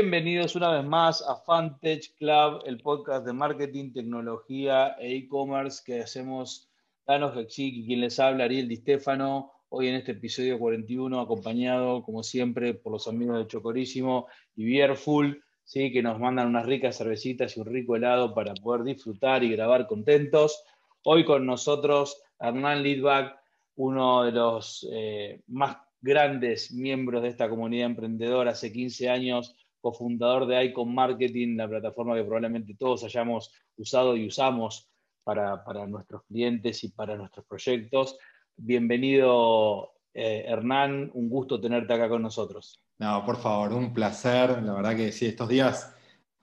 Bienvenidos una vez más a Fantech Club, el podcast de marketing, tecnología e e-commerce que hacemos Danos Gexik y quien les habla, Ariel Di Stefano. Hoy en este episodio 41, acompañado, como siempre, por los amigos de Chocorísimo y Bierful, ¿sí? que nos mandan unas ricas cervecitas y un rico helado para poder disfrutar y grabar contentos. Hoy con nosotros Hernán Lidbach, uno de los eh, más grandes miembros de esta comunidad emprendedora, hace 15 años cofundador de Icon Marketing, la plataforma que probablemente todos hayamos usado y usamos para, nuestros clientes y para nuestros proyectos. Bienvenido, eh, Hernán, un gusto tenerte acá con nosotros. No, por favor, un placer. La verdad que sí, estos días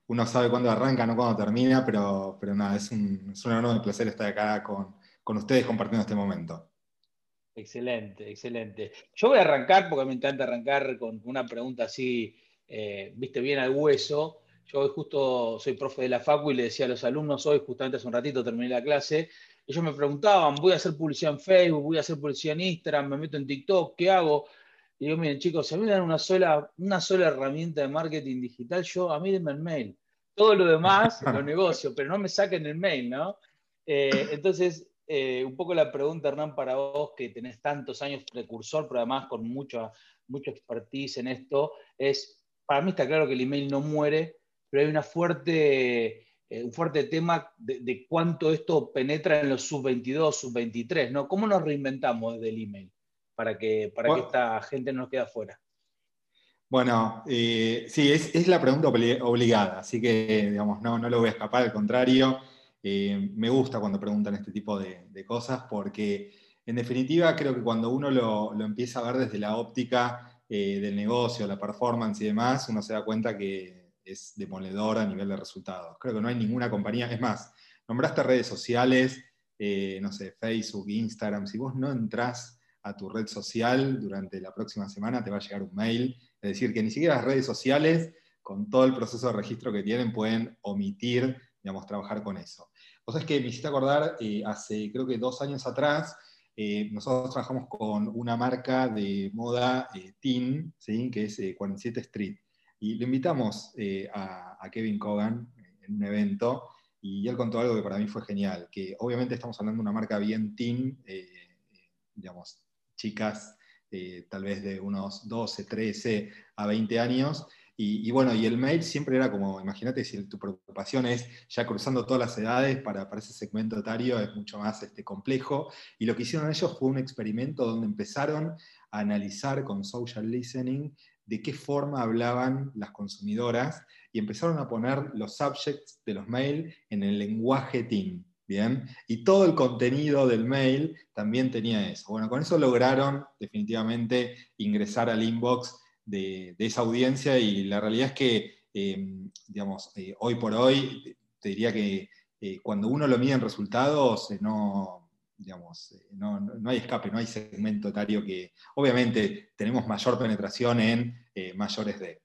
uno sabe cuándo arranca, no cuándo termina, pero, pero nada, es un, es un enorme placer estar acá con, con ustedes compartiendo este momento. Excelente, excelente. Yo voy a arrancar porque me encanta arrancar con una pregunta así eh, viste bien al hueso. Yo hoy justo soy profe de la Facu y le decía a los alumnos, hoy justamente hace un ratito terminé la clase, ellos me preguntaban, voy a hacer publicidad en Facebook, voy a hacer publicidad en Instagram, me meto en TikTok, ¿qué hago? Y digo, miren chicos, si a mí me dan una sola, una sola herramienta de marketing digital, yo a mí denme el mail. Todo lo demás lo negocio, pero no me saquen el mail, ¿no? Eh, entonces, eh, un poco la pregunta, Hernán, para vos, que tenés tantos años precursor, pero además con mucha, mucha expertise en esto, es para mí está claro que el email no muere, pero hay una fuerte, eh, un fuerte tema de, cuánto esto penetra en los sub-22, sub-23, ¿no? ¿Cómo nos reinventamos desde el email para que, para que esta gente no nos quede afuera? Bueno, eh, sí, es, la pregunta obligada, así que digamos, no, no lo voy a escapar, al contrario, eh, me gusta cuando preguntan este tipo de, cosas porque en definitiva creo que cuando uno lo, lo empieza a ver desde la óptica eh, del negocio, la performance y demás, uno se da cuenta que es demoledor a nivel de resultados. Creo que no hay ninguna compañía, es más, nombraste redes sociales, eh, no sé, Facebook, Instagram, si vos no entrás a tu red social durante la próxima semana te va a llegar un mail, es decir, que ni siquiera las redes sociales, con todo el proceso de registro que tienen, pueden omitir, digamos, trabajar con eso. Vos es que me hiciste acordar, eh, hace creo que dos años atrás, eh, nosotros trabajamos con una marca de moda eh, teen, que es 47 eh, Street. Y le invitamos a, Kevin Cogan en un evento y él contó algo que para mí fue genial, que obviamente estamos hablando de una marca bien teen, digamos, chicas tal vez de unos 12, 13 a 20 años, y, bueno, y el mail siempre era como, imagínate si tu preocupación es ya cruzando todas las edades para, para ese segmento etario, es mucho más este, complejo. Y lo que hicieron ellos fue un experimento donde empezaron a analizar con social listening de qué forma hablaban las consumidoras y empezaron a poner los subjects de los mail en el lenguaje teen. Bien, y todo el contenido del mail también tenía eso. Bueno, con eso lograron definitivamente ingresar al inbox de, esa audiencia y la realidad es que, em, digamos, eh, hoy por hoy, te diría que eh, cuando uno lo mide en resultados, eh, no, digamos, no, no, hay escape, no hay segmento etario que, obviamente, tenemos mayor penetración en mayores de.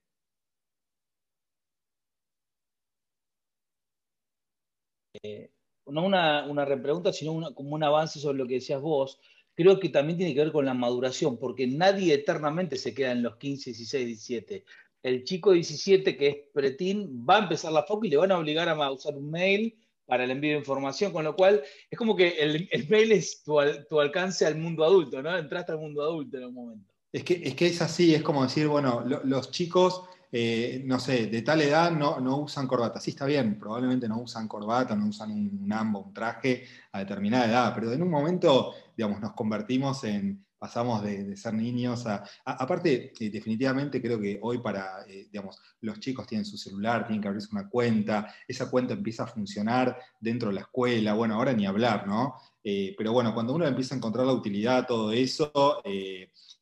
no una, una repregunta, sino como un avance sobre lo que decías vos creo que también tiene que ver con la maduración, porque nadie eternamente se queda en los 15, 16, 17. El chico 17 que es pretín va a empezar la foco y le van a obligar a usar un mail para el envío de información, con lo cual es como que el, mail es tu, alcance al mundo adulto, ¿no? Entraste al mundo adulto en un momento. Es que es, que es así, es como decir, bueno, los chicos, eh, no sé, de tal edad no, no, usan corbata. Sí, está bien, probablemente no usan corbata, no usan un, un ambo, un traje a determinada edad, pero en un momento digamos, nos convertimos en, pasamos de, ser niños a... aparte, eh, definitivamente creo que hoy para, eh, digamos, los chicos tienen su celular, tienen que abrirse una cuenta, esa cuenta empieza a funcionar dentro de la escuela, bueno, ahora ni hablar, ¿no? Pero bueno, cuando uno empieza a encontrar la utilidad, todo eso,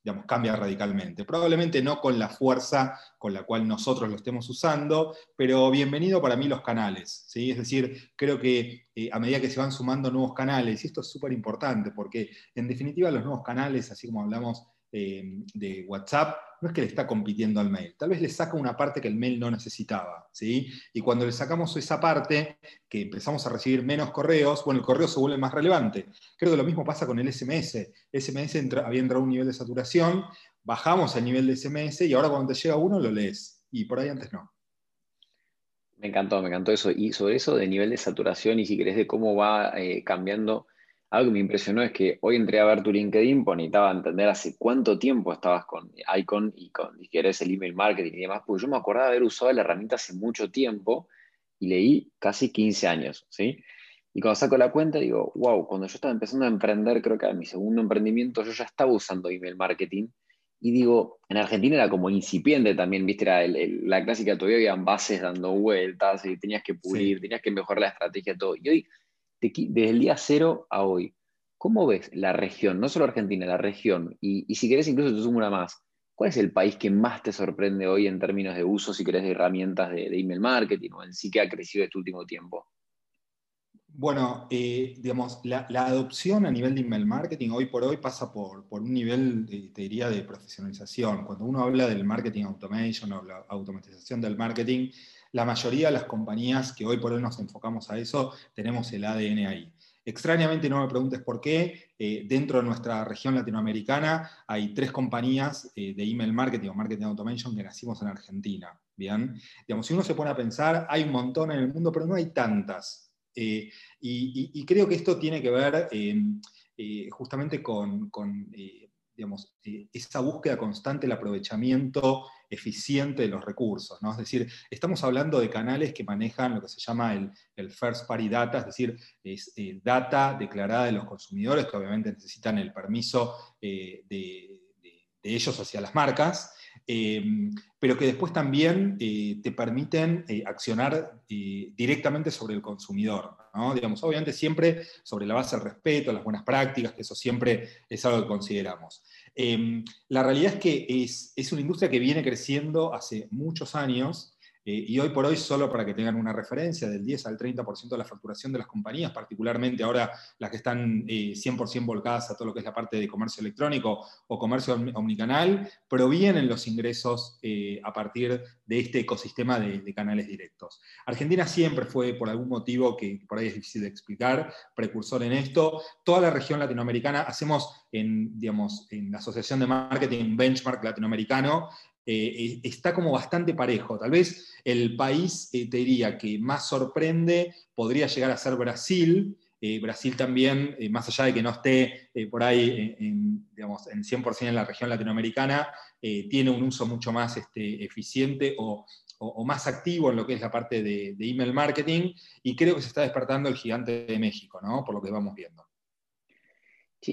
digamos, cambia radicalmente. Probablemente no con la fuerza con la cual nosotros lo estemos usando, pero bienvenido para mí los canales. ¿sí? Es decir, creo que eh, a medida que se van sumando nuevos canales, y esto es súper importante, porque en definitiva los nuevos canales, así como hablamos eh, de WhatsApp, no es que le está compitiendo al mail, tal vez le saca una parte que el mail no necesitaba, ¿sí? Y cuando le sacamos esa parte, que empezamos a recibir menos correos, bueno, el correo se vuelve más relevante. Creo que lo mismo pasa con el SMS. SMS había entrado a un nivel de saturación, bajamos el nivel de SMS y ahora cuando te llega uno lo lees, y por ahí antes no. Me encantó, me encantó eso. Y sobre eso de nivel de saturación y si querés de cómo va eh, cambiando, algo que me impresionó es que hoy entré a ver tu LinkedIn, pues necesitaba entender hace cuánto tiempo estabas con Icon y con, si querés, el email marketing y demás, porque yo me acordaba de haber usado la herramienta hace mucho tiempo y leí casi 15 años, ¿sí? Y cuando saco la cuenta digo, wow, cuando yo estaba empezando a emprender, creo que a mi segundo emprendimiento, yo ya estaba usando email marketing y digo, en Argentina era como incipiente también, viste, era la clásica, todavía habían bases dando vueltas, y tenías que pulir, tenías que mejorar la estrategia, todo. Y hoy, desde el día cero a hoy, ¿cómo ves la región, no solo Argentina, la región? Y, si querés, incluso te sumo una más. ¿Cuál es el país que más te sorprende hoy en términos de uso, si querés, de herramientas de, email marketing o en sí que ha crecido este último tiempo? Bueno, eh, digamos, la, adopción a nivel de email marketing hoy por hoy pasa por, un nivel, de, te diría, de profesionalización. Cuando uno habla del marketing automation o la automatización del marketing, la mayoría de las compañías que hoy por hoy nos enfocamos a eso, tenemos el ADN ahí. Extrañamente, no me preguntes por qué, eh, dentro de nuestra región latinoamericana hay tres compañías eh, de email marketing o marketing automation que nacimos en Argentina. Bien, digamos, si uno se pone a pensar, hay un montón en el mundo, pero no hay tantas. Eh, y, creo que esto tiene que ver justamente con, digamos, esa búsqueda constante, el aprovechamiento eficiente de los recursos. ¿no? Es decir, estamos hablando de canales que manejan lo que se llama el, first party data, es decir, es data declarada de los consumidores que obviamente necesitan el permiso de ellos hacia las marcas. Em, pero que después también eh, te permiten eh, accionar eh, directamente sobre el consumidor. Digamos, obviamente siempre sobre la base del respeto, las buenas prácticas, que eso siempre es algo que consideramos. Em, la realidad es que es una industria que viene creciendo hace muchos años eh, y hoy por hoy, solo para que tengan una referencia, del 10 al 30% de la facturación de las compañías, particularmente ahora las que están 100% eh, volcadas a todo lo que es la parte de comercio electrónico o comercio omnicanal, provienen los ingresos eh, a partir de este ecosistema de, canales directos. Argentina siempre fue, por algún motivo que por ahí es difícil de explicar, precursor en esto. Toda la región latinoamericana hacemos en, digamos, en la Asociación de Marketing Benchmark Latinoamericano, eh, está como bastante parejo. Tal vez el país, eh, te diría, que más sorprende podría llegar a ser Brasil. Eh, Brasil también, más allá de que no esté por ahí en, digamos, en 100% en la región latinoamericana, tiene un uso mucho más este, eficiente o, más activo en lo que es la parte de, de, email marketing, y creo que se está despertando el gigante de México, ¿no? por lo que vamos viendo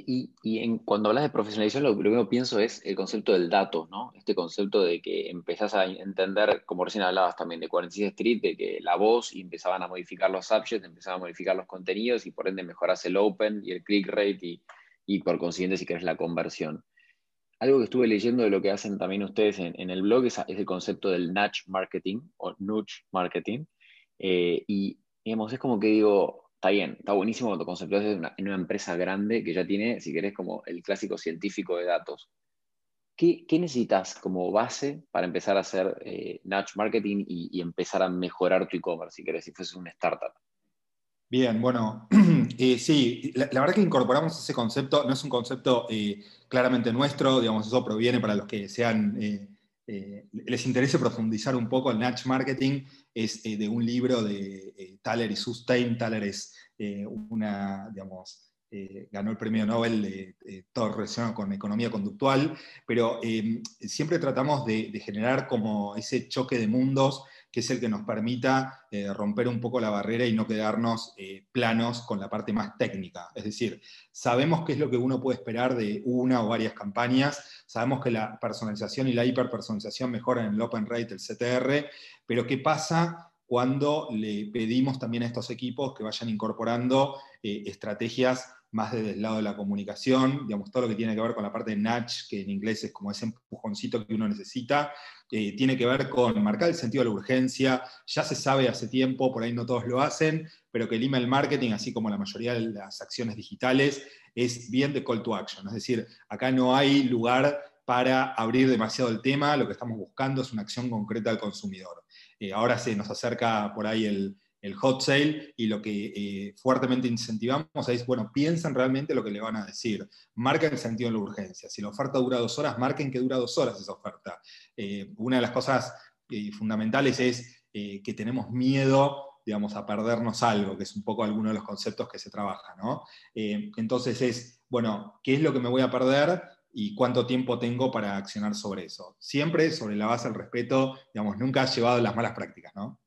y, en, cuando hablas de profesionalización, lo primero que pienso es el concepto del dato, ¿no? Este concepto de que empezás a entender, como recién hablabas también de 46 Street, de que la voz y empezaban a modificar los subjects, empezaban a modificar los contenidos y por ende mejoras el open y el click rate y, y por consiguiente si querés la conversión. Algo que estuve leyendo de lo que hacen también ustedes en, el blog es, el concepto del nudge marketing o nudge marketing. Eh, y digamos, es como que digo, está bien, está buenísimo cuando conceptuas en una, en una empresa grande que ya tiene, si querés, como el clásico científico de datos. ¿Qué, necesitas como base para empezar a hacer eh, marketing y, empezar a mejorar tu e-commerce, si querés, si fuese una startup? Bien, bueno, eh, sí, la, verdad que incorporamos ese concepto, no es un concepto eh, claramente nuestro, digamos, eso proviene para los que sean, eh, les interese profundizar un poco el Natch Marketing, es de un libro de Thaler y Sustain, Thaler es eh, una, digamos, eh, ganó el premio Nobel de, todo relacionado con economía conductual, pero em, siempre tratamos de, generar como ese choque de mundos que es el que nos permita eh, romper un poco la barrera y no quedarnos planos con la parte más técnica. Es decir, sabemos qué es lo que uno puede esperar de una o varias campañas, sabemos que la personalización y la hiperpersonalización mejoran el open rate, el CTR, pero ¿qué pasa cuando le pedimos también a estos equipos que vayan incorporando eh, estrategias más desde el lado de la comunicación, digamos, todo lo que tiene que ver con la parte de nudge, que en inglés es como ese empujoncito que uno necesita, eh, tiene que ver con marcar el sentido de la urgencia, ya se sabe hace tiempo, por ahí no todos lo hacen, pero que el email marketing, así como la mayoría de las acciones digitales, es bien de call to action, es decir, acá no hay lugar para abrir demasiado el tema, lo que estamos buscando es una acción concreta al consumidor. Eh, ahora se nos acerca por ahí el, hot sale y lo que eh, fuertemente incentivamos es, bueno, piensen realmente lo que le van a decir, marquen el sentido de la urgencia. Si la oferta dura dos horas, marquen que dura dos horas esa oferta. Eh, una de las cosas fundamentales es que tenemos miedo digamos, a perdernos algo, que es un poco alguno de los conceptos que se trabaja, ¿no? Entonces es, bueno, ¿qué es lo que me voy a perder y cuánto tiempo tengo para accionar sobre eso? Siempre sobre la base del respeto, digamos, nunca has llevado las malas prácticas, ¿no?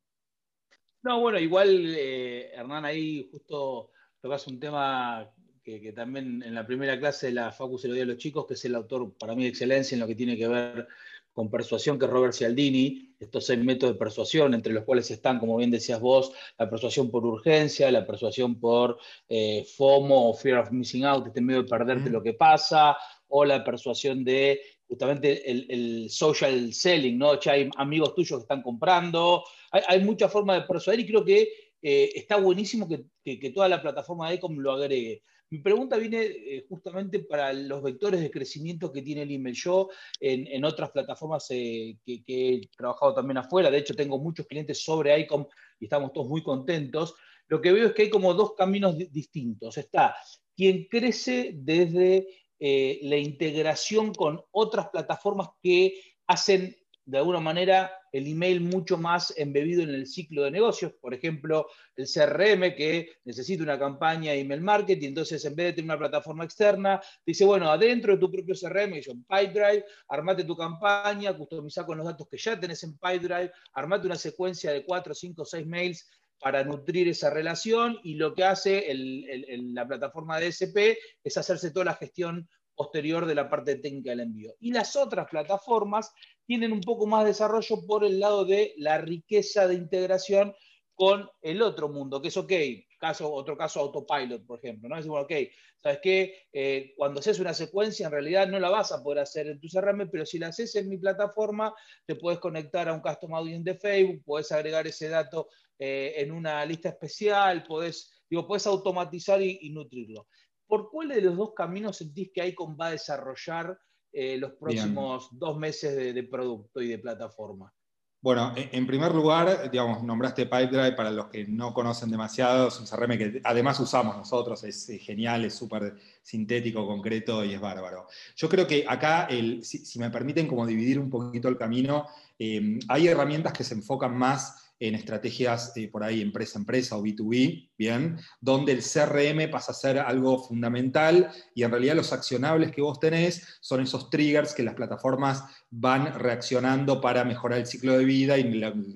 No, bueno, igual, eh, Hernán, ahí justo tocas un tema que, también en la primera clase de la Facu se lo dio a los chicos, que es el autor para mí de excelencia en lo que tiene que ver con persuasión, que es Robert Cialdini, estos seis métodos de persuasión, entre los cuales están, como bien decías vos, la persuasión por urgencia, la persuasión por eh, FOMO o Fear of Missing Out, este miedo de perderte lo que pasa, o la persuasión de justamente el, social selling, ¿no? Ya hay amigos tuyos que están comprando, hay, muchas formas de persuadir y creo que eh, está buenísimo que, que, toda la plataforma de Ecom lo agregue. Mi pregunta viene eh, justamente para los vectores de crecimiento que tiene el email. Yo en, otras plataformas eh, que, he trabajado también afuera, de hecho tengo muchos clientes sobre ICOM y estamos todos muy contentos, lo que veo es que hay como dos caminos distintos. Está quien crece desde eh, la integración con otras plataformas que hacen de alguna manera el email mucho más embebido en el ciclo de negocios. Por ejemplo, el CRM que necesita una campaña de email marketing, entonces en vez de tener una plataforma externa, dice, bueno, adentro de tu propio CRM, yo en PipeDrive, armate tu campaña, customiza con los datos que ya tenés en PipeDrive, armate una secuencia de 4, 5, 6 mails para nutrir esa relación y lo que hace la plataforma de SP es hacerse toda la gestión posterior de la parte técnica del envío. Y las otras plataformas tienen un poco más de desarrollo por el lado de la riqueza de integración con el otro mundo, que es ok, caso, otro caso autopilot, por ejemplo, ¿no? Es bueno, ok, ¿sabes qué? Eh, cuando haces una secuencia, en realidad no la vas a poder hacer en tu CRM, pero si la haces en mi plataforma, te puedes conectar a un custom audience de Facebook, puedes agregar ese dato eh, en una lista especial, puedes, digo, puedes automatizar y nutrirlo. ¿por cuál de los dos caminos sentís que ICON va a desarrollar eh, los próximos dos meses de, producto y de plataforma? Bueno, en primer lugar, digamos, nombraste PipeDrive para los que no conocen demasiado, es un CRM que además usamos nosotros, es, genial, es súper sintético, concreto y es bárbaro. Yo creo que acá, si, me permiten como dividir un poquito el camino, eh, hay herramientas que se enfocan más en estrategias eh, por ahí empresa a empresa o B2B, bien, donde el CRM pasa a ser algo fundamental y en realidad los accionables que vos tenés son esos triggers que las plataformas van reaccionando para mejorar el ciclo de vida y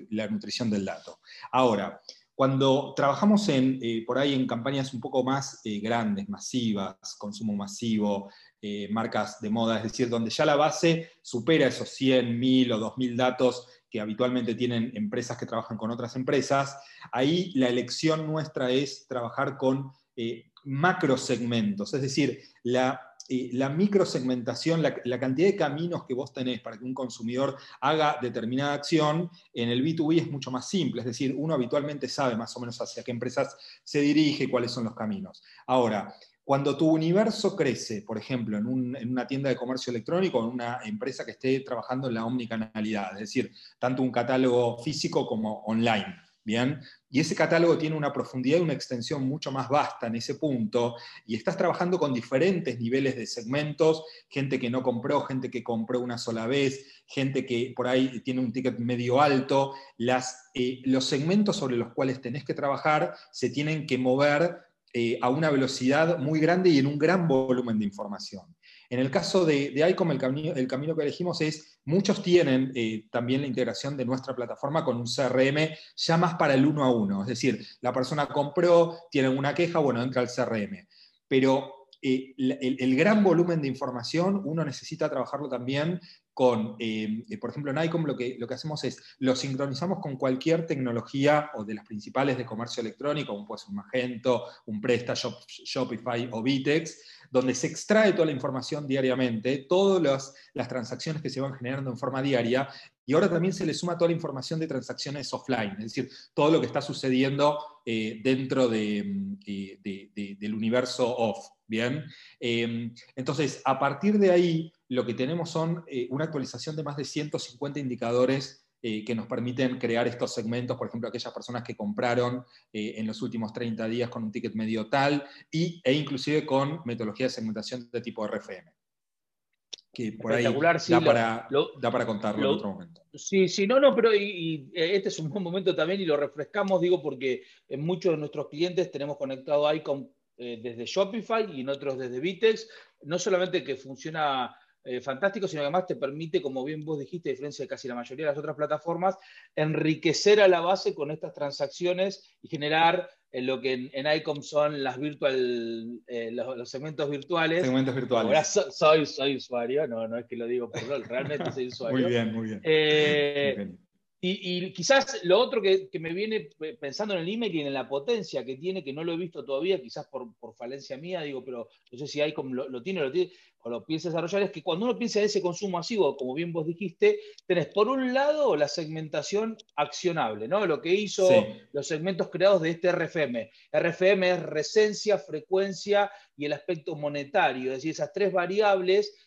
la, nutrición del dato. Ahora, cuando trabajamos en, eh, por ahí en campañas un poco más eh, grandes, masivas, consumo masivo, marcas de moda, es decir, donde ya la base supera esos 100, 1000 o 2000 datos que habitualmente tienen empresas que trabajan con otras empresas, ahí la elección nuestra es trabajar con eh, macrosegmentos, es decir, la, eh, la microsegmentación, la, la, cantidad de caminos que vos tenés para que un consumidor haga determinada acción, en el B2B es mucho más simple, es decir, uno habitualmente sabe más o menos hacia qué empresas se dirige, cuáles son los caminos. Ahora, cuando tu universo crece, por ejemplo, en, una tienda de comercio electrónico o en una empresa que esté trabajando en la omnicanalidad, es decir, tanto un catálogo físico como online, ¿bien? Y ese catálogo tiene una profundidad y una extensión mucho más vasta en ese punto, y estás trabajando con diferentes niveles de segmentos, gente que no compró, gente que compró una sola vez, gente que por ahí tiene un ticket medio alto, eh, los segmentos sobre los cuales tenés que trabajar se tienen que mover eh, a una velocidad muy grande y en un gran volumen de información. En el caso de, de ICOM, el camino, que elegimos es, muchos tienen eh, también la integración de nuestra plataforma con un CRM ya más para el uno a uno, es decir, la persona compró, tiene una queja, bueno, entra al CRM. Pero eh, el, gran volumen de información uno necesita trabajarlo también con, eh, por ejemplo, en ICOM lo que, lo que hacemos es, lo sincronizamos con cualquier tecnología o de las principales de comercio electrónico, como puede ser un Magento, un Presta, Shopify o Vitex, donde se extrae toda la información diariamente, todas las, transacciones que se van generando en forma diaria, y ahora también se le suma toda la información de transacciones offline, es decir, todo lo que está sucediendo eh, dentro de, eh, del universo off. Bien, entonces a partir de ahí lo que tenemos son eh, una actualización de más de 150 indicadores eh, que nos permiten crear estos segmentos, por ejemplo, aquellas personas que compraron eh, en los últimos 30 días con un ticket medio tal, y, e inclusive con metodología de segmentación de tipo RFM. que por ahí da, para, da para contarlo en otro momento. Sí, sí, no, no, pero y, este es un buen momento también y lo refrescamos, digo, porque en muchos de nuestros clientes tenemos conectado Icon eh, desde Shopify y en otros desde Vitex. No solamente que funciona eh, fantástico, sino que además te permite, como bien vos dijiste, a diferencia de casi la mayoría de las otras plataformas, enriquecer a la base con estas transacciones y generar lo que en, ICOM son las virtual, eh, los, segmentos virtuales. Segmentos virtuales. Ahora soy, soy usuario, no, no es que lo digo por rol, realmente soy usuario. muy bien, muy bien. Eh, y, quizás lo otro que, me viene pensando en el email y en la potencia que tiene, que no lo he visto todavía, quizás por, falencia mía, digo, pero no sé si ICOM lo, lo tiene, lo tiene o lo piensa desarrollar, es que cuando uno piensa en ese consumo masivo, como bien vos dijiste, tenés por un lado la segmentación accionable, ¿no? Lo que hizo los segmentos creados de este RFM. RFM es resencia, frecuencia y el aspecto monetario, es decir, esas tres variables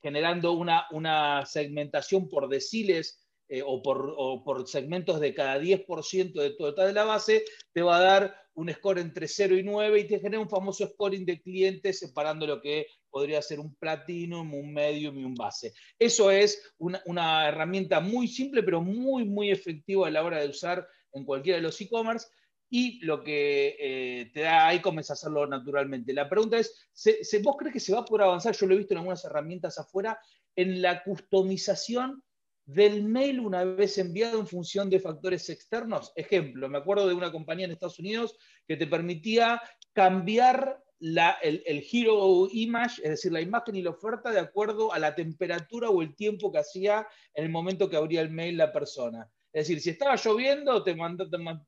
generando una, una segmentación por deciles eh, o, por, por, segmentos de cada 10% de total de la base, te va a dar un score entre 0 y 9 y te genera un famoso scoring de clientes separando lo que podría ser un platinum, un medium y un base. Eso es una, herramienta muy simple, pero muy, muy efectiva a la hora de usar en cualquiera de los e-commerce. Y lo que eh, te da ahí comienza a hacerlo naturalmente. La pregunta es, vos crees que se va a poder avanzar? Yo lo he visto en algunas herramientas afuera, en la customización del mail una vez enviado en función de factores externos. Ejemplo, me acuerdo de una compañía en Estados Unidos que te permitía cambiar el, el, hero image, es decir, la imagen y la oferta de acuerdo a la temperatura o el tiempo que hacía en el momento que abría el mail la persona. Es decir, si estaba lloviendo, te,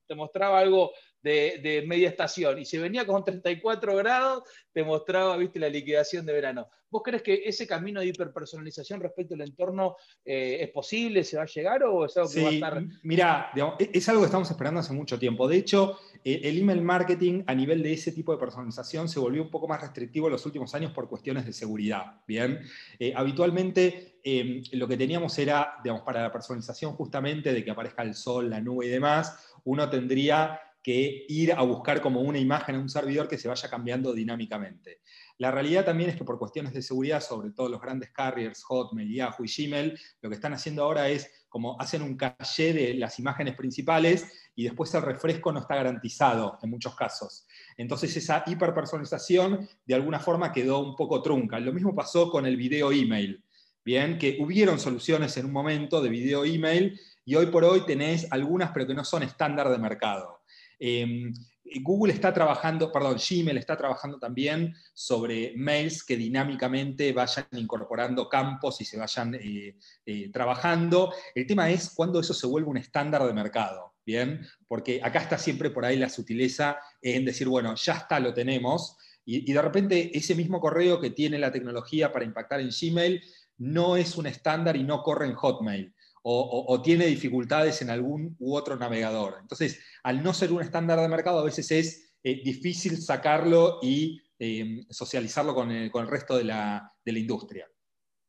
te, mostraba algo de, media estación. Y si venía con 34 grados, te mostraba, viste, la liquidación de verano. ¿Vos crees que ese camino de hiperpersonalización respecto al entorno eh, es posible, se va a llegar o es algo que va a estar... Mira, e-, es algo que estamos esperando hace mucho tiempo. De hecho, eh, el email marketing a nivel de ese tipo de personalización se volvió un poco más restrictivo en los últimos años por cuestiones de seguridad. Bien, eh, habitualmente em, lo que teníamos era, digamos, para la personalización justamente de que aparezca el sol, la nube y demás, uno tendría que ir a buscar como una imagen en un servidor que se vaya cambiando dinámicamente. La realidad también es que por cuestiones de seguridad, sobre todo los grandes carriers, Hotmail, Yahoo y Gmail, lo que están haciendo ahora es como hacen un caché de las imágenes principales y después el refresco no está garantizado en muchos casos. Entonces esa hiperpersonalización de alguna forma quedó un poco trunca. Lo mismo pasó con el video email. Bien, que hubieron soluciones en un momento de video email y hoy por hoy tenés algunas pero que no son estándar de mercado. Em, Google está trabajando, perdón, Gmail está trabajando también sobre mails que dinámicamente vayan incorporando campos y se vayan eh, eh, trabajando. El tema es cuando eso se vuelve un estándar de mercado, ¿bien? Porque acá está siempre por ahí la sutileza en decir, bueno, ya está, lo tenemos, y, y de repente ese mismo correo que tiene la tecnología para impactar en Gmail no es un estándar y no corre en Hotmail o, tiene dificultades en algún u otro navegador. Entonces, al no ser un estándar de mercado, a veces es eh, difícil sacarlo y em, socializarlo con el, resto de la, industria.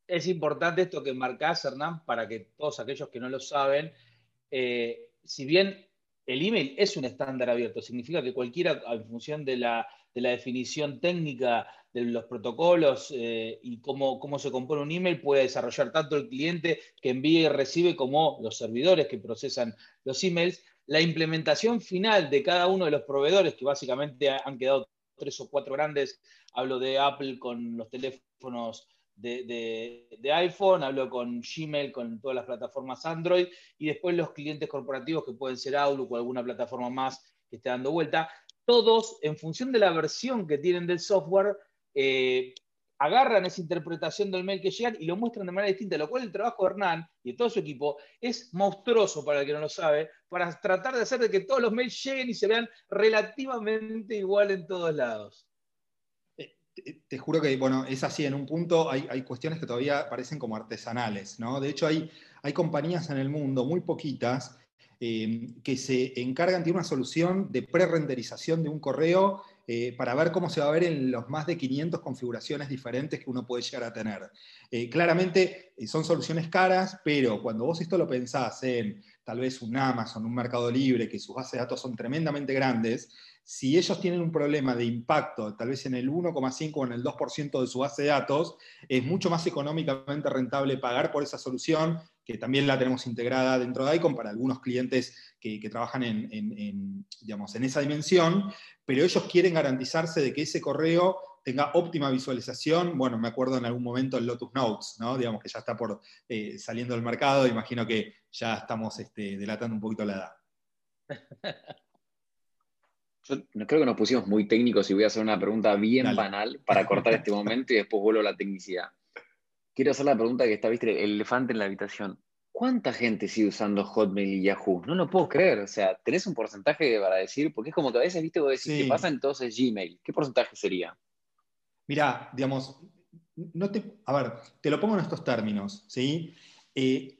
Es importante esto que marcás, Hernán, para que todos aquellos que no lo saben, eh, si bien el email es un estándar abierto, significa que cualquiera, en función de la, de la definición técnica de los protocolos eh, y cómo, cómo, se compone un email puede desarrollar tanto el cliente que envía y recibe como los servidores que procesan los emails. La implementación final de cada uno de los proveedores, que básicamente han quedado tres o cuatro grandes, hablo de Apple con los teléfonos de, de, iPhone, hablo con Gmail, con todas las plataformas Android, y después los clientes corporativos que pueden ser Outlook o alguna plataforma más que esté dando vuelta. Todos, en función de la versión que tienen del software, eh, agarran esa interpretación del mail que llegan y lo muestran de manera distinta, lo cual el trabajo de Hernán y de todo su equipo es monstruoso para el que no lo sabe, para tratar de hacer de que todos los mails lleguen y se vean relativamente igual en todos lados. Eh, te, juro que, bueno, es así, en un punto hay, cuestiones que todavía parecen como artesanales, ¿no? De hecho, hay, hay compañías en el mundo, muy poquitas, eh, que se encargan de una solución de pre-renderización de un correo eh, para ver cómo se va a ver en los más de 500 configuraciones diferentes que uno puede llegar a tener. Eh, claramente eh, son soluciones caras, pero cuando vos esto lo pensás en tal vez un Amazon, un Mercado Libre, que sus bases de datos son tremendamente grandes, si ellos tienen un problema de impacto, tal vez en el 1,5 o en el 2% de su base de datos, es mucho más económicamente rentable pagar por esa solución, que también la tenemos integrada dentro de ICON para algunos clientes que, trabajan en, digamos, en esa dimensión, pero ellos quieren garantizarse de que ese correo tenga óptima visualización. Bueno, me acuerdo en algún momento el Lotus Notes, ¿no? Digamos que ya está por eh, saliendo del mercado, imagino que ya estamos este, delatando un poquito la edad. Yo creo que nos pusimos muy técnicos y voy a hacer una pregunta bien banal para cortar este momento y después vuelvo a la tecnicidad. Quiero hacer la pregunta que está, viste, el elefante en la habitación. ¿Cuánta gente sigue usando Hotmail y Yahoo? No lo puedo creer. O sea, ¿tenés un porcentaje para decir? Porque es como que a veces, viste, vos decís, ¿qué pasa entonces Gmail? ¿Qué porcentaje sería? Mira, digamos, no te, a ver, te lo pongo en estos términos, ¿sí? Eh,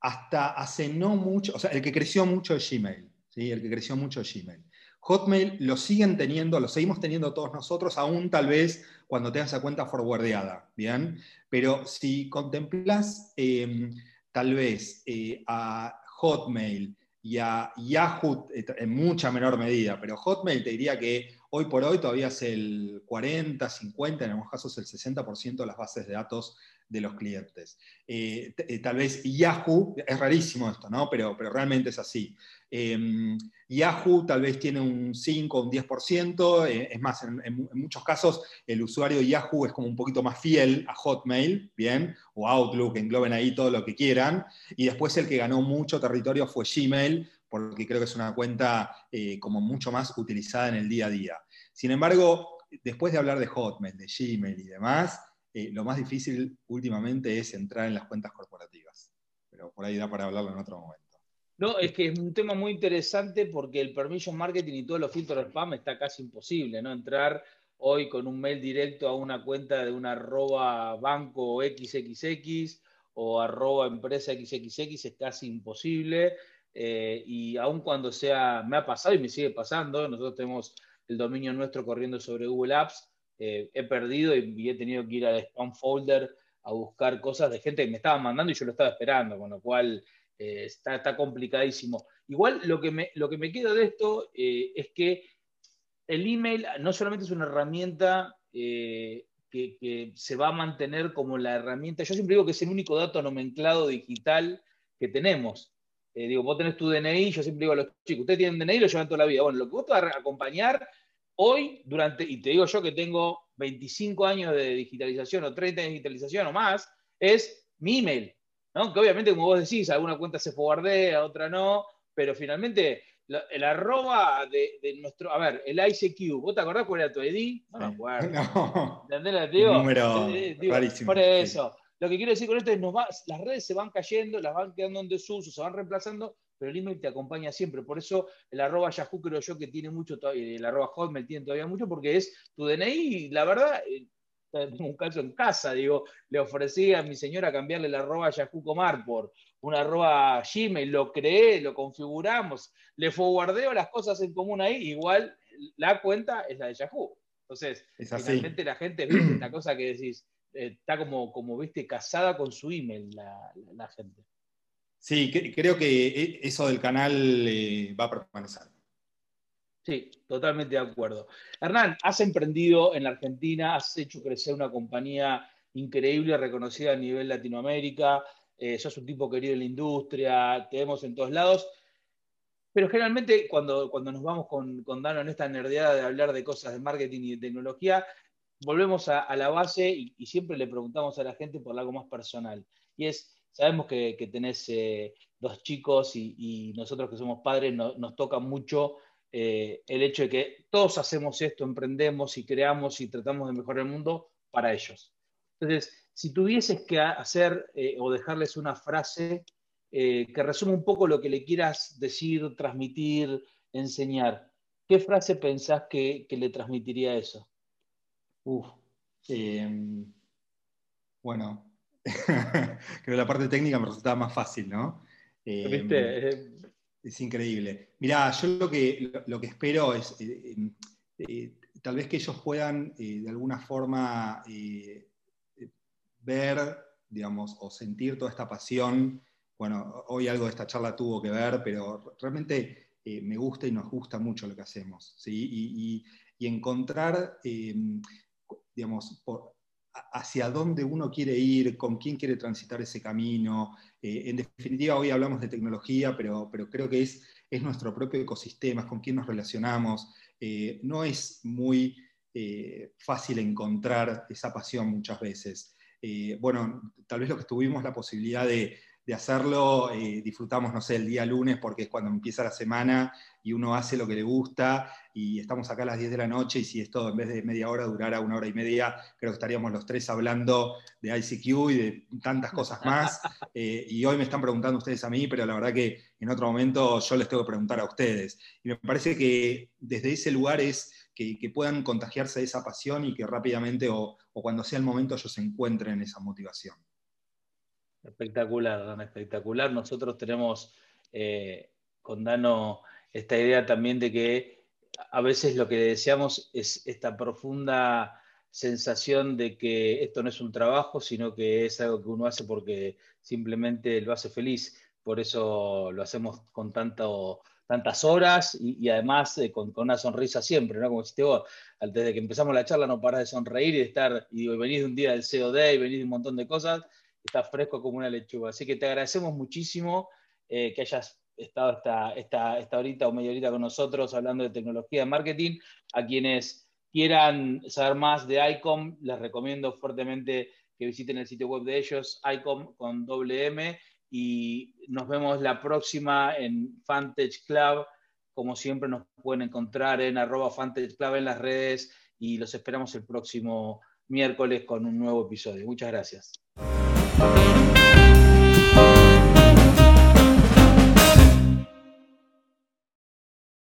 hasta hace no mucho, o sea, el que creció mucho es Gmail, ¿sí? El que creció mucho es Gmail. Hotmail lo siguen teniendo, lo seguimos teniendo todos nosotros, aún tal vez cuando tengas esa cuenta forwardeada, ¿bien? Pero si contemplas em, tal vez eh, a Hotmail y a Yahoo eh, en mucha menor medida, pero Hotmail te diría que hoy por hoy todavía es el 40, 50, en algunos casos el 60% de las bases de datos de los clientes. Eh, eh, tal vez Yahoo, es rarísimo esto, ¿no? Pero, pero realmente es así. Em, Yahoo tal vez tiene un 5 o un 10%, eh, es más, en, muchos casos el usuario de Yahoo es como un poquito más fiel a Hotmail, ¿bien? O Outlook, engloben ahí todo lo que quieran. Y después el que ganó mucho territorio fue Gmail, porque creo que es una cuenta como mucho más utilizada en el día a día. Sin embargo, después de hablar de Hotmail, de Gmail y demás, eh, lo más difícil últimamente es entrar en las cuentas corporativas. Pero por ahí da para hablarlo en otro momento. No, es que es un tema muy interesante porque el permission marketing y todos los filtros spam está casi imposible, ¿no? Entrar hoy con un mail directo a una cuenta de una arroba banco XXX o arroba empresa XXX es casi imposible. Eh, y aun cuando sea, me ha pasado y me sigue pasando, nosotros tenemos el dominio nuestro corriendo sobre Google Apps, eh, he perdido y, he tenido que ir al spam folder a buscar cosas de gente que me estaba mandando y yo lo estaba esperando, con lo cual eh, está, complicadísimo. Igual lo que me, lo que me queda de esto eh, es que el email no solamente es una herramienta que, se va a mantener como la herramienta, yo siempre digo que es el único dato nomenclado digital que tenemos. digo, vos tenés tu DNI, yo siempre digo a los chicos, ustedes tienen DNI y lo llevan toda la vida. Bueno, lo que vos te vas a acompañar Hoy, durante, y te digo yo que tengo 25 años de digitalización o 30 de digitalización o más, es mi email. ¿no? Que obviamente, como vos decís, alguna cuenta se forwardea, otra no, pero finalmente el arroba de, nuestro, a ver, el ICQ, ¿vos te acordás cuál era tu ID? No me acuerdo. No. ¿Entendés? Digo, número rarísimo. Por eso. Lo que quiero decir con esto es que las redes se van cayendo, las van quedando en desuso, se van reemplazando, pero el email te acompaña siempre. Por eso el arroba Yahoo creo yo que tiene mucho todavía, el arroba Hotmail tiene todavía mucho, porque es tu DNI, y la verdad, eh, tengo un caso en casa, digo, le ofrecí a mi señora cambiarle el arroba Yahoo Comar por un arroba Gmail, lo creé, lo configuramos, le forwardeo las cosas en común ahí, igual la cuenta es la de Yahoo. Entonces, finalmente la gente, viste, esta cosa que decís, eh, está como, como, viste, casada con su email la gente. Sí, creo que e, eso del canal eh, va a permanecer. Sí, totalmente de acuerdo. Hernán, has emprendido en la Argentina, has hecho crecer una compañía increíble, reconocida a nivel Latinoamérica, eh, sos un tipo querido en la industria, te vemos en todos lados, pero generalmente cuando, cuando nos vamos con, con Dano en esta nerdeada de hablar de cosas de marketing y de tecnología, volvemos a, la base y, y, siempre le preguntamos a la gente por algo más personal. Y es, Sabemos que, tenés eh, dos chicos y, nosotros que somos padres nos toca mucho eh, el hecho de que todos hacemos esto, emprendemos y creamos y tratamos de mejorar el mundo para ellos. Entonces, si tuvieses que hacer eh, o dejarles una frase que resuma un poco lo que le quieras decir, transmitir, enseñar, ¿qué frase pensás que, le transmitiría eso? Uf, bueno, Creo que la parte técnica me resultaba más fácil, ¿no? Eh, es increíble. Mirá, yo lo que, lo, que espero es eh, eh, tal vez que ellos puedan de alguna forma ver, digamos, o sentir toda esta pasión. Bueno, hoy algo de esta charla tuvo que ver, pero realmente me gusta y nos gusta mucho lo que hacemos. ¿sí? Y, encontrar, digamos, hacia dónde uno quiere ir, con quién quiere transitar ese camino. en definitiva, hoy hablamos de tecnología, pero, pero creo que es, es nuestro propio ecosistema, con quién nos relacionamos. no es muy eh, fácil encontrar esa pasión muchas veces. Eh, bueno, tal vez lo que tuvimos la posibilidad de, hacerlo, eh, disfrutamos, no sé, el día lunes porque es cuando empieza la semana y uno hace lo que le gusta y estamos acá a las 10 de la noche y si esto en vez de media hora durara una hora y media, creo que estaríamos los tres hablando de ICQ y de tantas cosas más. y hoy me están preguntando ustedes a mí, pero la verdad que en otro momento yo les tengo que preguntar a ustedes. Y me parece que desde ese lugar es que, puedan contagiarse de esa pasión y que rápidamente o, cuando sea el momento ellos encuentren esa motivación. Espectacular, Dan, espectacular. Nosotros tenemos eh, con Dano esta idea también de que a veces lo que deseamos es esta profunda sensación de que esto no es un trabajo, sino que es algo que uno hace porque simplemente lo hace feliz. Por eso lo hacemos con tantas horas y, además eh, con, una sonrisa siempre, ¿no? Como dijiste vos, desde que empezamos la charla no paras de sonreír y de estar, y venís de un día del COD y venís de un montón de cosas, estás fresco como una lechuga. Así que te agradecemos muchísimo eh, que hayas estado esta, esta, esta horita o media horita con nosotros hablando de tecnología de marketing. A quienes quieran saber más de ICOM, les recomiendo fuertemente que visiten el sitio web de ellos, ICOM con doble M y nos vemos la próxima en Fantage Club. Como siempre nos pueden encontrar en arroba Fantage Club en las redes y los esperamos el próximo miércoles con un nuevo episodio. Muchas gracias. Thank you.